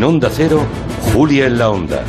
En Onda Cero, Julia en la Onda,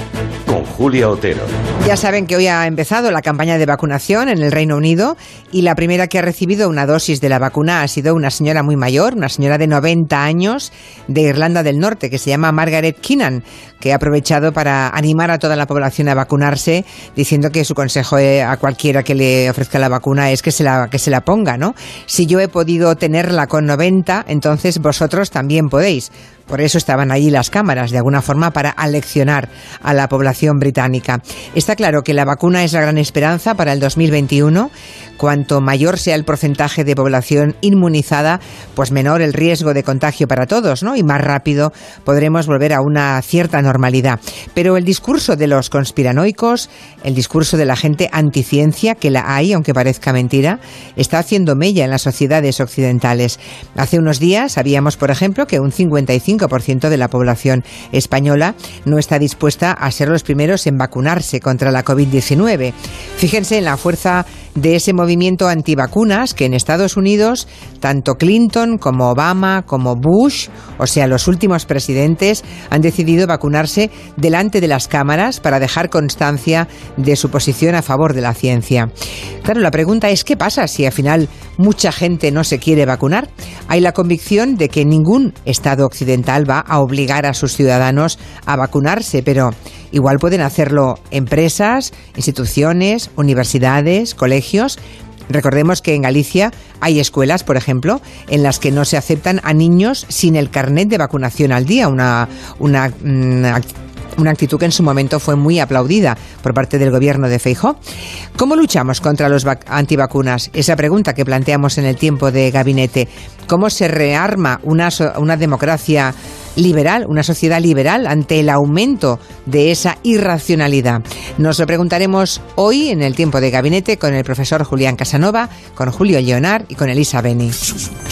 con Julia Otero. Ya saben que hoy ha empezado la campaña de vacunación en el Reino Unido y la primera que ha recibido una dosis de la vacuna ha sido una señora muy mayor, una señora de 90 años de Irlanda del Norte que se llama Margaret Keenan, que ha aprovechado para animar a toda la población a vacunarse, diciendo que su consejo eh, a cualquiera que le ofrezca la vacuna es que se la, que se la ponga, ¿no? Si yo he podido tenerla con 90, entonces vosotros también podéis. Por eso estaban allí las cámaras, de alguna forma, para aleccionar a la población británica. Está claro que la vacuna es la gran esperanza para el 2021. Cuanto mayor sea el porcentaje de población inmunizada, pues menor el riesgo de contagio para todos, ¿no? Y más rápido podremos volver a una cierta normalidad. Pero el discurso de los conspiranoicos, el discurso de la gente anticiencia, que la hay, aunque parezca mentira, está haciendo mella en las sociedades occidentales. Hace unos días sabíamos, por ejemplo, que un 55% de la población española no está dispuesta a ser los primeros en vacunarse contra la COVID-19. Fíjense en la fuerza de ese movimiento antivacunas que en Estados Unidos tanto Clinton como Obama como Bush, o sea, los últimos presidentes, han decidido vacunarse delante de las cámaras para dejar constancia de su posición a favor de la ciencia. Claro, la pregunta es ¿qué pasa si al final mucha gente no se quiere vacunar? Hay la convicción de que ningún Estado occidental va a obligar a sus ciudadanos a vacunarse, pero igual pueden hacerlo empresas, instituciones, universidades, colegios. Recordemos que en Galicia hay escuelas, por ejemplo, en las que no se aceptan a niños sin el carnet de vacunación al día, una, una, una actitud que en su momento fue muy aplaudida por parte del gobierno de Feijó. ¿Cómo luchamos contra los antivacunas? Esa pregunta que planteamos en el tiempo de gabinete. ¿Cómo se rearma una, una democracia liberal, una sociedad liberal ante el aumento de esa irracionalidad? Nos lo preguntaremos hoy en el tiempo de gabinete con el profesor Julián Casanova, con Julio Leonard y con Elisa Beni.